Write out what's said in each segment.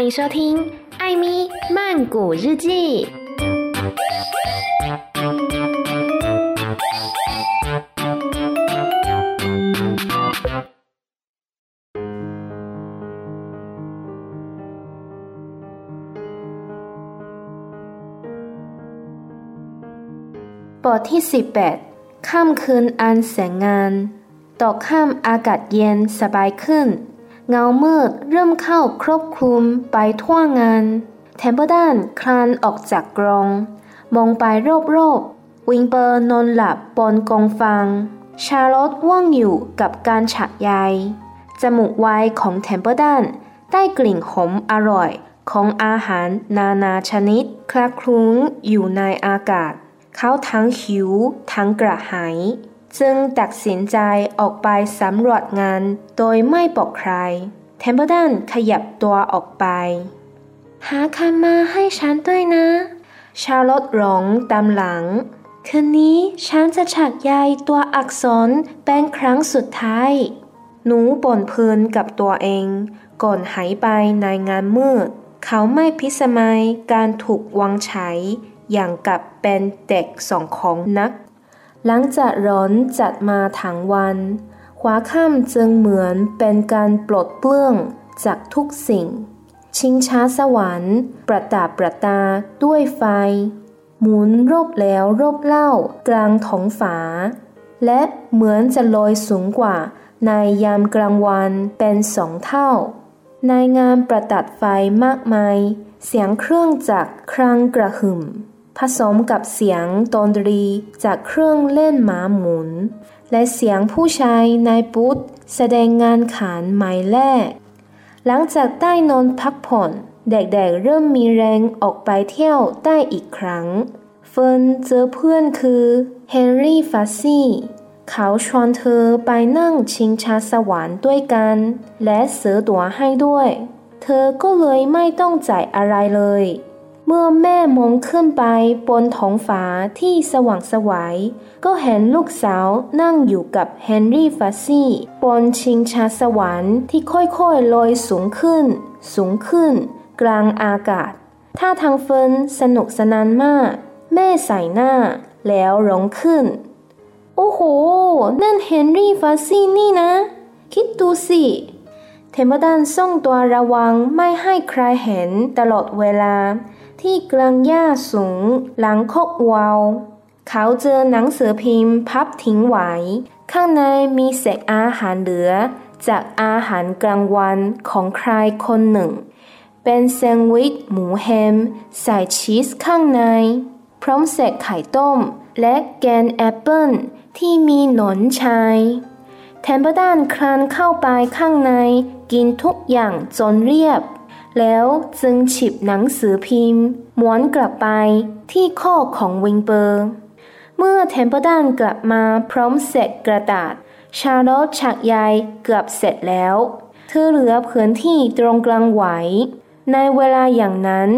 欢迎收听《艾咪曼谷日记》。บทที่18ค่ำคืนอันแสงงานตกค่ำอากาศเย็นสบายขึ้น เงามืดเริ่มเข้าครอบคลุมไปทั่วงาน เทมเพิลตันคลานออกจากกรง มองไปรอบๆ วิลเบอร์นอนหลับบนกองฟางชาร์ลอตง่วนอยู่กับการฉักใยจมูกไวของเทมเพิลตันได้กลิ่นหอมอร่อยของอาหารนานาชนิดคละคลุ้งอยู่ในอากาศ เขาทั้งหิวทั้งกระหาย จึงตัดสินใจออกไปสำรวจงานโดยไม่บอกใคร เทมเปอร์ดันขยับตัวออกไป หาคำมาให้ฉันด้วยนะ ชาร์ลอตร้องตามหลัง คืนนี้ฉันจะฉักใยตัวอักษรเป็นครั้งสุดท้าย หนูบ่นเพลินกับตัวเอง ก่อนหายไปในงานมืด เขาไม่พิสมัยการถูกวางใช้อย่างกับเป็นเด็กสองของนัก หลังจากร้อนจัดมาทั้งวันขวาค่ำจึงเหมือนเป็นการปลดเปลื้องจากทุกสิ่ง ชิงช้าสวรรค์ประดับประดาด้วยไฟ หมุนรอบแล้วรอบเล่ากลางท้องฟ้าและเหมือนจะลอยสูงกว่าในยามกลางวันเป็นสองเท่า ในงานประดับไฟมากมาย เสียงเครื่องจักรครั้งกระหึ่ม ผสมกับเสียงดนตรีจากเครื่องเล่นหมาหมุน และเสียงผู้ชายในบูธแสดงงานขานหมายแรกหลังจากได้นอนพักผ่อน เด็กๆเริ่มมีแรงออกไปเที่ยวได้อีกครั้ง เฟิร์นเจอเพื่อนคือเฮนรี่ฟาซี่เขาชวนเธอไปนั่งชิงชาสวรรค์ด้วยกัน และซื้อตั๋วให้ด้วย เธอก็เลยไม่ต้องจ่ายอะไรเลย มื่อแม่มองขึ้นไปบนท้องฟ้าที่สว่างสวยัยก็เห็นลูกสาวนั่งอยู่กับเฮนรี่ฟาซี่บนชิงชาสวรรค์ที่ค่อยๆลอยสูงขึ้น สูงขึ้น กลางอากาศถ้าทางเฟินสนุกสนานมาก แม่ใส่หน้า แล้วร้องขึ้น โอ้โห นั่นเฮนรี่ฟัสซี่นี่นะ คิดดูสิเทมเบอร์ดันส่งตัวระวังไม่ให้ใครเห็นตลอดเวลา ที่กลางหญ้าสูง หลังคอกวัวเขาเจอหนังสือพิมพ์พับทิ้งไว้ ข้างในมีเศษอาหารเหลือ จากอาหารกลางวันของใครคนหนึ่ง เป็นแซนด์วิชหมูแฮม ใส่ชีสข้างใน พร้อมเศษไข่ต้ม และแกนแอปเปิลที่มีหนอนชายเทมเบอร์ดันคลานเข้าไปข้างในกินทุกอย่างจนเรียบ แล้วจึงฉีกหนังสือพิมพ์ม้วนกลับไปที่คอกของวิลเบอร์ เมื่อเทมเพิลตันกลับมาพร้อมเศษกระดาษ ชาร์ลอตฉักใยเกือบเสร็จแล้ว เธอเหลือพื้นที่ตรงกลางไว้ ในเวลาอย่างนั้น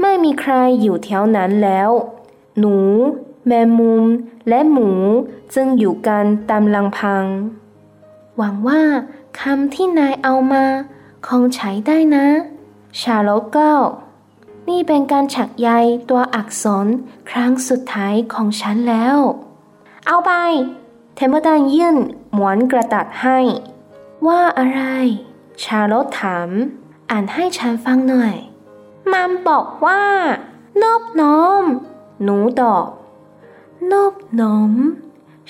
ไม่มีใครอยู่แถวนั้นแล้ว หนู แมมมุม และหมูจึงอยู่กันตามลังพัง หวังว่าคำที่นายเอามาคงใช้ได้นะ ชาโลเก้านี่เป็นการฉักใยตัวอักษรครั้งสุดท้ายของฉันแล้ว เอาไป เทมเบอร์ดันยื่นหมวนกระดาษให้ ว่าอะไร ชาโลถาม อ่านให้ฉันฟังหน่อย มันบอกว่านอบน้อม หนูตอบนอบน้อม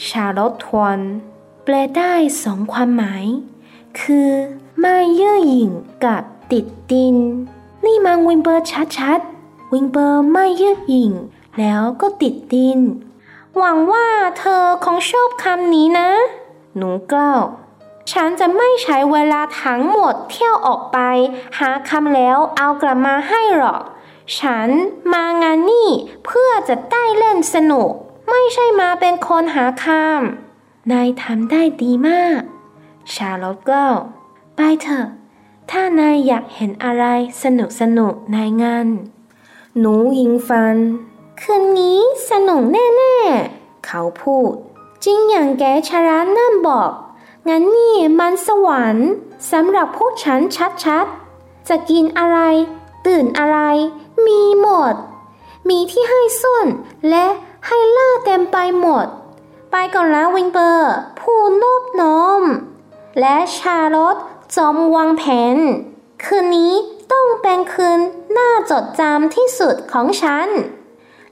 ชาลทวนแปลได้สองความหมาย คือ ไม่เย่อหยิ่งกับ ติดดิน นี่มันวิงเบอร์ชัดๆ วิงเบอร์ไม่ย่อหยิ่ง แล้วก็ติดดิน หวังว่าเธอคงชอบคำนี้นะ หนูกล่าวฉันจะไม่ใช้เวลาทั้งหมดเที่ยวออกไป หาคำแล้วเอากลับมาให้หรอก ฉันมางานนี่เพื่อจะได้เล่นสนุก ไม่ใช่มาเป็นคนหาคำนายทำได้ดีมาก ชาลอตก็ไปเถอะ ถ้านายอยากเห็นอะไรสนุกสนุกในงานหนูยิงฟัน คืนนี้สนุกแน่ๆ เขาพูด จริงอย่างแกชารานั่นบอก งั้นนี่มันสวรรค์สำหรับพวกฉันชัดๆ จะกินอะไร ตื่นอะไร มีหมด มีที่ให้ส้นและให้ล่าเต็มไปหมด ไปก่อนแล้ววิงเปอร์ ผู้นบน้อม และชาลอต จอมวางแผน คืนนี้ต้องเป็นคืนน่าจดจำที่สุดของฉัน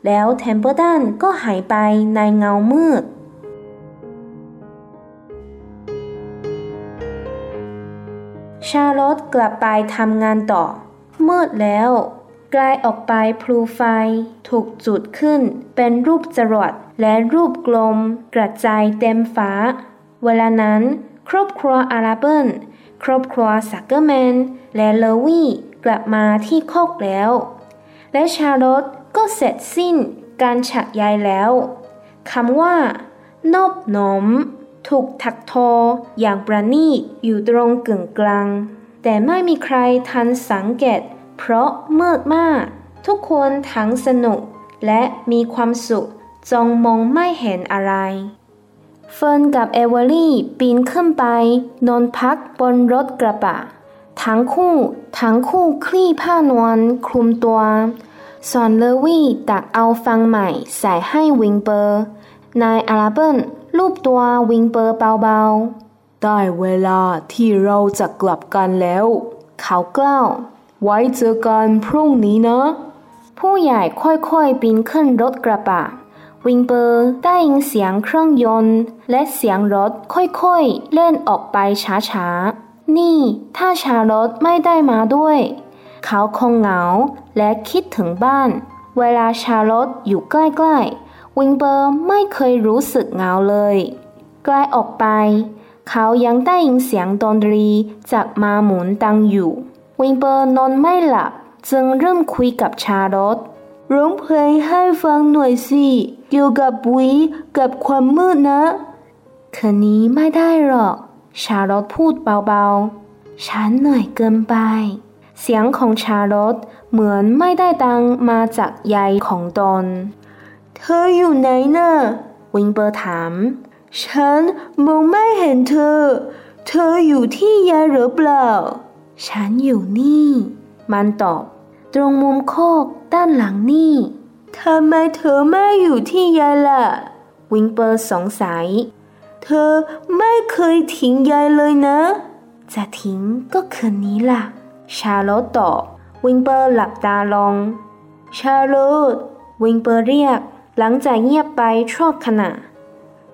แล้วเทมเปอร์ดันก็หายไปในเงามืดชาลอตกลับไปทำงานต่อ มืดแล้วกลายออกไปพลูไฟ ถูกจุดขึ้น เป็นรูปจรวดและรูปกลม กระจายเต็มฟ้า เวลานั้น ครอบครัวอาราเบิล ครอบครัวสักเกอร์แมนและเลวี่กลับมาที่คอกแล้ว และชาร์ลอตก็เสร็จสิ้นการฉักใยแล้วคำว่านอบน้อมถูกถักทออย่างประณีตอยู่ตรงกึ่งกลาง แต่ไม่มีใครทันสังเกต เพราะเมืดมาก ทุกคนทั้งสนุกและมีความสุขจนมองไม่เห็นอะไร เฟิร์นกับเอเวอรี่ปีนขึ้นไป นอนพักบนรถกระบะทั้งคู่ทั้งคู่คลี่ผ้านวมคลุมตัวส่วนเลวี่ตักเอาฟางใหม่ใส่ให้วิลเบอร์ นายอาราเบิลลูบตัววิลเบอร์เบาๆ ได้เวลาที่เราจะกลับกันแล้ว เขากล่าวไว้เจอกันพรุ่งนี้นะ ผู้ใหญ่ค่อยๆปีนขึ้นรถกระบะ วิงเปอร์ได้ยินเสียงเครื่องยนต์ และเสียงรถค่อยๆเล่นออกไปช้าๆ นี่ถ้าชาลอตไม่ได้มาด้วย เขาคงเหงาและคิดถึงบ้าน เวลาชาลอตอยู่ใกล้ๆ วิงเบอร์ไม่เคยรู้สึกเหงาเลยใกล้ออกไป เขายังได้ยินเสียงดนตรีจากมาหมุนตังอยู่ วิงเบอร์นอนไม่หลับจึงเริ่มคุยกับชาลอต ร้องเพลงให้ฟังหน่อยสิเกี่ยวกับวิกับความมืดนะคืนนี้ไม่ได้หรอก ชาลอตพูดเบาๆ ฉันเหนื่อยเกินไป เสียงของชาลอตเหมือนไม่ได้ดังมาจากยายของตนเธออยู่ไหนน่ะวิลเบอร์ถาม ฉันมองไม่เห็นเธอ เธออยู่ที่ใยหรือเปล่า ฉันอยู่นี่ มันตอบ ตรงมุมคอกด้านหลังนี่ทำไมเธอไม่อยู่ที่ใยล่ะ วิลเบอร์สงสัย เธอไม่เคยทิ้งใยเลยนะ จะทิ้งก็คืนนี้ล่ะ ชาร์ลอตตอบวิลเบอร์หลับตาลง ชาโลตวิงเปอร์เรียก หลังจากเงียบไปชั่วขณะ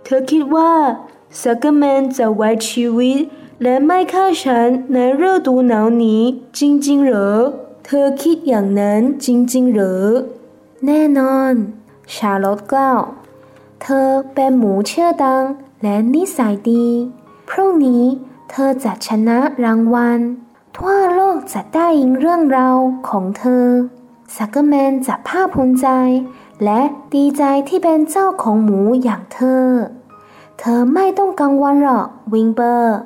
เธอคิดว่าสักเกอร์แมนจะไว้ชีวิต และไม่ฆ่าฉันในฤดูหนาวนี้จริงๆเหรอ เธอคิดอย่างนั้นจริง ๆ หรือ แน่นอน ชาโลตกล่าว เธอเป็นหมูเชื่อดังและนิสัยดี พรุ่งนี้เธอจะชนะรางวัล ทั่วโลกจะได้ยินเรื่องราวของเธอสักเกอร์แมนจะภาคภูมิใจ และดีใจที่เป็นเจ้าของหมูอย่างเธอ เธอไม่ต้องกังวลหรอกวิงเบอร์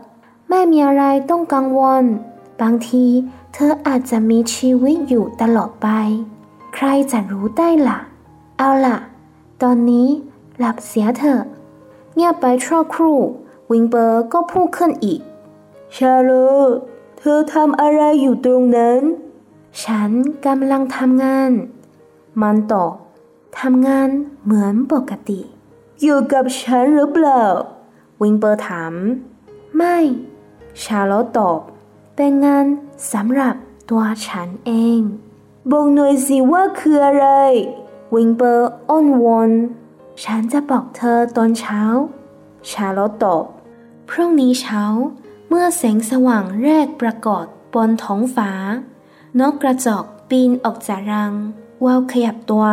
ไม่มีอะไรต้องกังวล บางที เธออาจจะมีชีวิตอยู่ตลอดไป ใครจะรู้ได้ล่ะ เอาล่ะ ตอนนี้หลับเสียเถอะ เงียบไปชั่วครู่ วิงเบอร์ก็พูดขึ้นอีก ชาโลเธอทำอะไรอยู่ตรงนั้น ฉันกำลังทำงาน มันตอบทำงานเหมือนปกติ อยู่กับฉันหรือเปล่า วิงเปอร์ถาม ไม่ ชาลอตตอบ เป็นงานสำหรับตัวฉันเอง บอกหน่อยสิว่าคืออะไรวิงเปอร์อ้อนวอนฉันจะบอกเธอตอนเช้า ชาลอตตอบ พรุ่งนี้เช้า เมื่อแสงสว่างแรกปรากฏบนท้องฟ้า นกกระจอกปีนออกจากรังวาวขยับตัว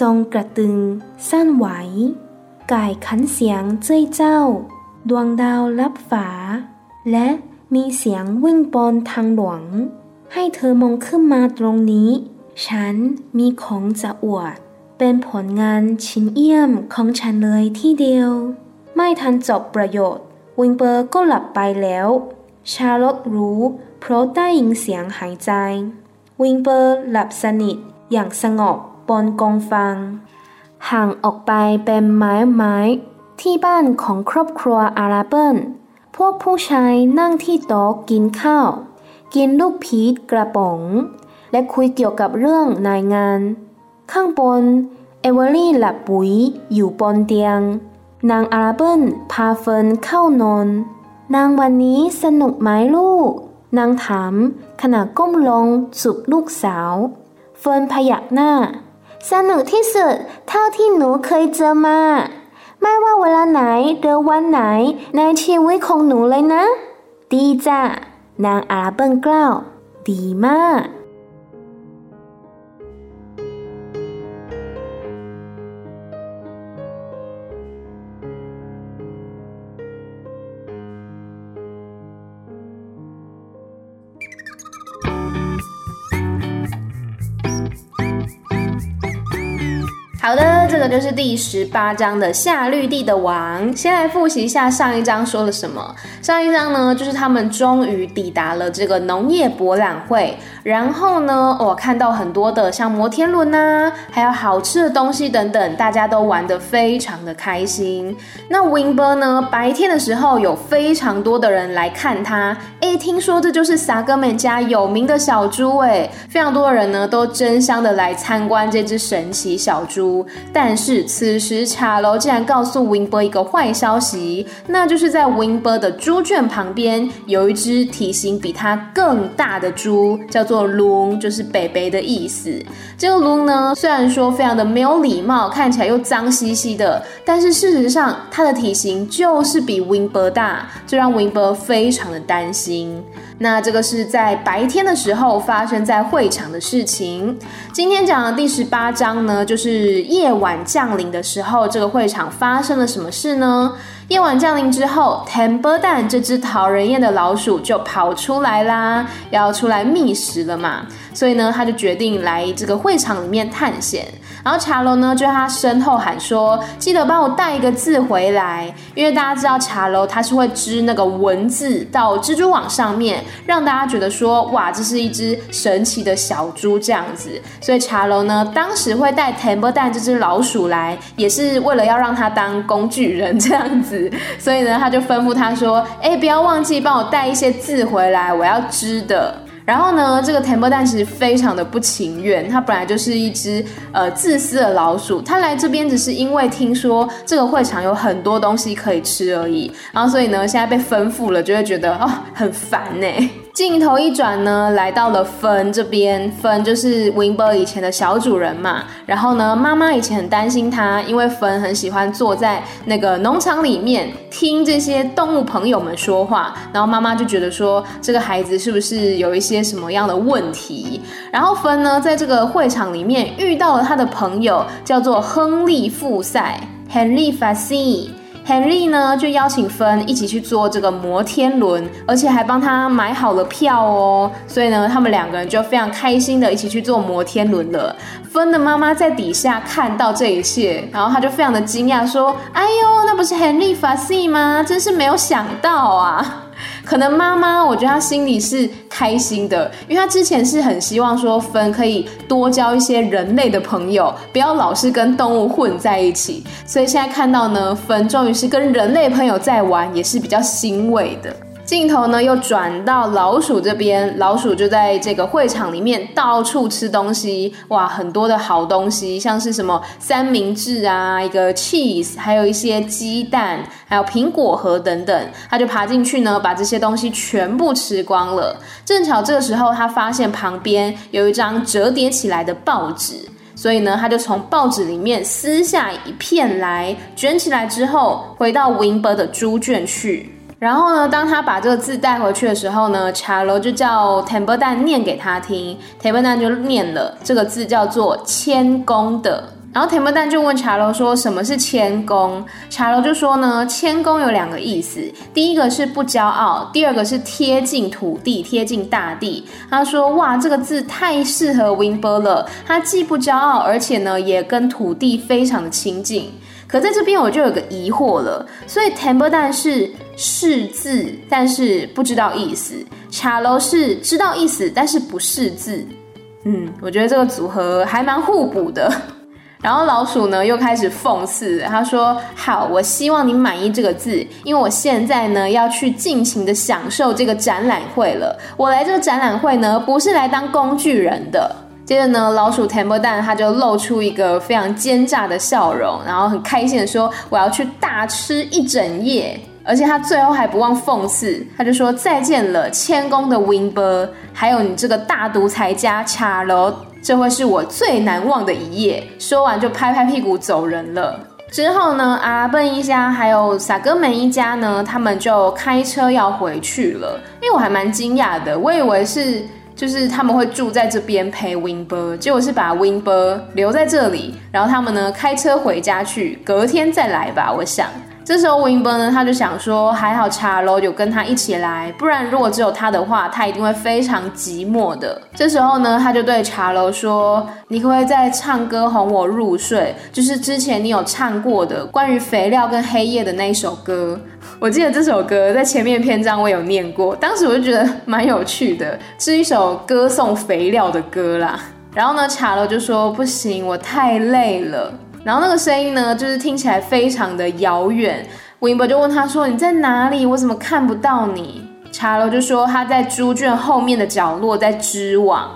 จงกระตึง สั้นไหวไก่ขันเสียงเจ้ยเจ้า ดวงดาวลับฝา และ มีเสียงวิ่งบนทางหลวง ให้เธอมองขึ้นมาตรงนี้ ฉันมีของจะอวด เป็นผลงานชิ้นเยี่ยมของฉันเลยที่เดียว ไม่ทันจบประโยชน์ วิงเปอร์ก็หลับไปแล้ว ชาลอตรู้เพราะได้ยินเสียงหายใจ วิงเปอร์หลับสนิทอย่างสงบบนกองฟางห่างออกไปเป็นไม้ไม้ที่บ้านของครอบครัวอาราเบิล พวกผู้ชายนั่งที่โต๊ะกินข้าว กินลูกพีชกระป๋อง และคุยเกี่ยวกับเรื่องในงาน ข้างบน เอเวอรี่หลับปุ๋ยอยู่บนเตียง นางอาราเบิลพาเฟิร์นเข้านอน นางวันนี้สนุกไหมลูก นางถามขณะก้มลงจูบลูกสาว เฟิร์นพยักหน้า สนุกที่สุดเท่าที่หนูเคยเจอมา ไม่ว่าเวลาไหนหรือวันไหน ในชีวิตของหนูเลยนะ ดีจ้ะ นางอาราเบิลกล่าว ดีมาก好的，这个就是第十八章的夏绿蒂的王。先来复习一下上一章说了什么。上一章呢，就是他们终于抵达了这个农业博览会，然后呢，我看到很多的像摩天轮呐，还有好吃的东西等等，大家都玩得非常的开心。那 Wimber 呢，白天的时候有非常多的人来看他。一，听说这就是萨哥们家有名的小猪，哎，非常多的人呢都争相的来参观这只神奇小猪。但是此时茶楼竟然告诉 Winber 一个坏消息，那就是在 Winber 的猪圈旁边有一只体型比它更大的猪，叫做龙，就是北北的意思。这个龙呢，虽然说非常的没有礼貌，看起来又脏兮兮的，但是事实上它的体型就是比 Winber 大，这让 Winber 非常的担心。那这个是在白天的时候发生在会场的事情。今天讲的第十八章呢，就是夜晚降临的时候，这个会场发生了什么事呢？夜晚降临之后 t e m b e r 蛋这只讨人厌的老鼠就跑出来啦，要出来觅食了嘛。所以呢，他就决定来这个会场里面探险。然后茶楼呢就在他身后喊说：“记得帮我带一个字回来，因为大家知道茶楼它是会织那个文字到蜘蛛网上面，让大家觉得说哇，这是一只神奇的小猪这样子。所以茶楼呢当时会带 t e m b e r 蛋这只老鼠来，也是为了要让它当工具人这样子。所以呢，他就吩咐他说：哎，不要忘记帮我带一些字回来，我要织的。”然后呢，这个 t e m b e 蛋其实非常的不情愿，它本来就是一只呃自私的老鼠，它来这边只是因为听说这个会场有很多东西可以吃而已，然后所以呢，现在被吩咐了，就会觉得哦很烦呢。镜头一转呢，来到了芬这边。芬就是 Wimber 以前的小主人嘛。然后呢，妈妈以前很担心他，因为芬很喜欢坐在那个农场里面听这些动物朋友们说话。然后妈妈就觉得说，这个孩子是不是有一些什么样的问题？然后芬呢，在这个会场里面遇到了他的朋友，叫做亨利富塞 （Henry f a s i Henry 呢，就邀请芬一起去坐这个摩天轮，而且还帮他买好了票哦。所以呢，他们两个人就非常开心的一起去坐摩天轮了。芬的妈妈在底下看到这一切，然后她就非常的惊讶，说：“哎呦，那不是 Henry f a s i 吗？真是没有想到啊！”可能妈妈，我觉得她心里是开心的，因为她之前是很希望说芬可以多交一些人类的朋友，不要老是跟动物混在一起。所以现在看到呢，芬终于是跟人类朋友在玩，也是比较欣慰的。镜头呢又转到老鼠这边，老鼠就在这个会场里面到处吃东西，哇，很多的好东西，像是什么三明治啊，一个 cheese，还有一些鸡蛋，还有苹果核等等，他就爬进去呢，把这些东西全部吃光了。正巧这个时候，他发现旁边有一张折叠起来的报纸，所以呢，他就从报纸里面撕下一片来，卷起来之后，回到 Wimber 的猪圈去。然后呢，当他把这个字带回去的时候呢，茶楼就叫 t e m b e 蛋念给他听 t e m b e 蛋就念了这个字叫做谦恭的。然后 t e m b e 蛋就问茶楼说什么是谦恭？茶楼就说呢，谦恭有两个意思，第一个是不骄傲，第二个是贴近土地、贴近大地。他说哇，这个字太适合 Wimber 了，他既不骄傲，而且呢也跟土地非常的亲近。可在这边我就有个疑惑了，所以 t e m b e r 蛋是字，但是不知道意思；茶楼是知道意思，但是不识字。嗯，我觉得这个组合还蛮互补的。然后老鼠呢又开始讽刺，他说：“好，我希望你满意这个字，因为我现在呢要去尽情的享受这个展览会了。我来这个展览会呢不是来当工具人的。”接着呢，老鼠 Temple 蛋他就露出一个非常奸诈的笑容，然后很开心的说：“我要去大吃一整夜。”而且他最后还不忘讽刺，他就说：“再见了，谦恭的 Winber，还有你这个大独裁家 Charles。”这会是我最难忘的一夜。说完就拍拍屁股走人了。之后呢，阿笨一家还有萨哥门一家呢，他们就开车要回去了。因为我还蛮惊讶的，我以为是就是他们会住在这边陪 Winber，结果是把 Winber 留在这里，然后他们呢开车回家去，隔天再来吧。我想。这时候 Winber 呢，他就想说，还好查罗有跟他一起来，不然如果只有他的话，他一定会非常寂寞的。这时候呢，他就对查罗说：“你可不可以再唱歌哄我入睡？就是之前你有唱过的关于肥料跟黑夜的那一首歌。我记得这首歌在前面篇章我有念过，当时我就觉得蛮有趣的，是一首歌颂肥料的歌啦。然后呢，查罗就说：不行，我太累了。”然后那个声音呢，就是听起来非常的遥远。Wimber 就问他说：“你在哪里？我怎么看不到你？”查罗就说：“他在猪圈后面的角落在织网。”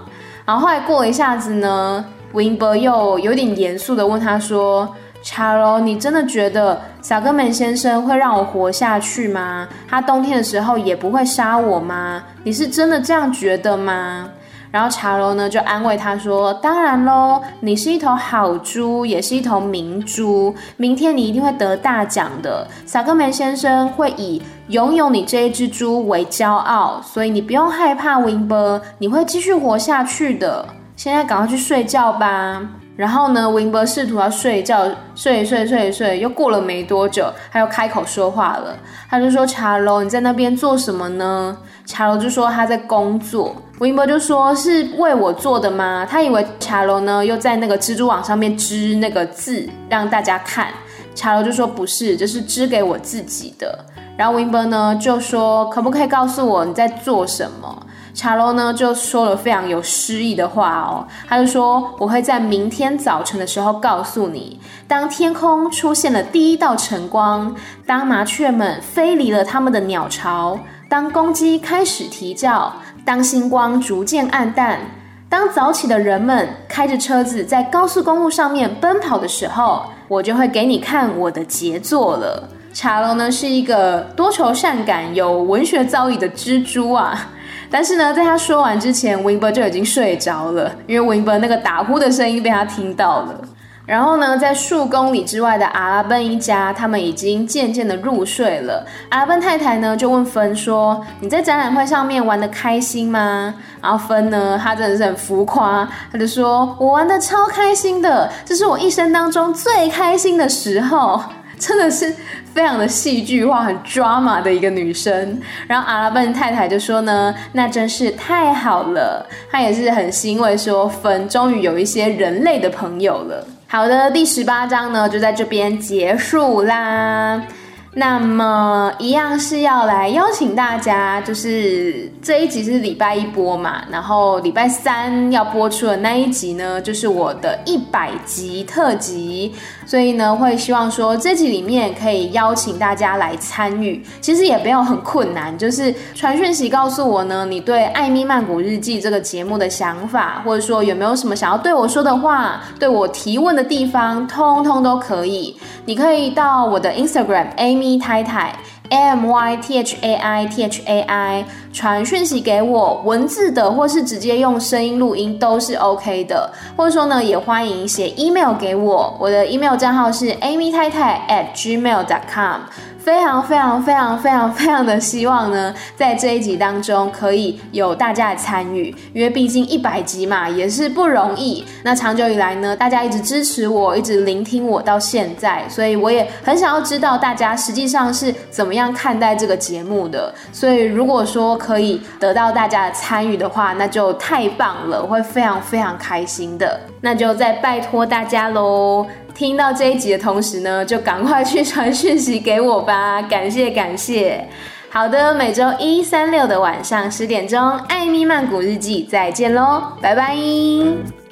然后后来过了一下子呢，Wimber 又有点严肃的问他说：“查罗，你真的觉得小哥门先生会让我活下去吗？他冬天的时候也不会杀我吗？你是真的这样觉得吗？”然后茶楼呢就安慰他说：“当然喽，你是一头好猪，也是一头明猪。明天你一定会得大奖的。萨克梅先生会以拥有你这一只猪为骄傲，所以你不用害怕，Winber，你会继续活下去的。现在赶快去睡觉吧。”然后呢温伯试图要睡觉，睡一睡睡一睡，又过了没多久，他又开口说话了。他就说：“茶楼，你在那边做什么呢？”茶楼就说他在工作。温伯就说：“是为我做的吗？”他以为茶楼呢又在那个蜘蛛网上面织那个字让大家看。茶楼就说：“不是，这是织给我自己的。”然后温伯呢就说：“可不可以告诉我你在做什么？”茶楼呢就说了非常有诗意的话哦，他就说：“我会在明天早晨的时候告诉你，当天空出现了第一道晨光，当麻雀们飞离了他们的鸟巢，当公鸡开始啼叫。”当星光逐渐暗淡，当早起的人们开着车子在高速公路上面奔跑的时候，我就会给你看我的杰作了。茶楼呢是一个多愁善感、有文学造诣的蜘蛛啊，但是呢，在他说完之前，Winber 就已经睡着了，因为 Winber 那个打呼的声音被他听到了。然后呢，在数公里之外的阿拉奔一家，他们已经渐渐的入睡了。阿拉奔太太呢，就问芬说：“你在展览会上面玩的开心吗？”然后芬呢，他真的是很浮夸，他就说：“我玩的超开心的，这是我一生当中最开心的时候，真的是非常的戏剧化、很 drama 的一个女生。”然后阿拉奔太太就说呢：“那真是太好了。”她也是很欣慰，说芬终于有一些人类的朋友了。好的，第十八章呢就在这边结束啦。那么一样是要来邀请大家，就是这一集是礼拜一播嘛，然后礼拜三要播出的那一集呢，就是我的一百集特辑，所以呢会希望说这集里面可以邀请大家来参与，其实也没有很困难，就是传讯息告诉我呢，你对《艾米曼谷日记》这个节目的想法，或者说有没有什么想要对我说的话，对我提问的地方，通通都可以。你可以到我的 Instagram Amy 太太 A M Y T H A I T H A I 传讯息给我，文字的或是直接用声音录音都是 OK 的，或者说呢，也欢迎写 email 给我，我的 email 账号是 Amy 太太 at gmail dot com。非常非常非常非常非常的希望呢，在这一集当中可以有大家的参与，因为毕竟一百集嘛也是不容易。那长久以来呢，大家一直支持我，一直聆听我到现在，所以我也很想要知道大家实际上是怎么样看待这个节目的。所以如果说可以得到大家的参与的话，那就太棒了，我会非常非常开心的。那就再拜托大家喽。听到这一集的同时呢，就赶快去传讯息给我吧，感谢感谢。好的，每周一、三、六的晚上十点钟，《艾米曼谷日记》再见喽，拜拜。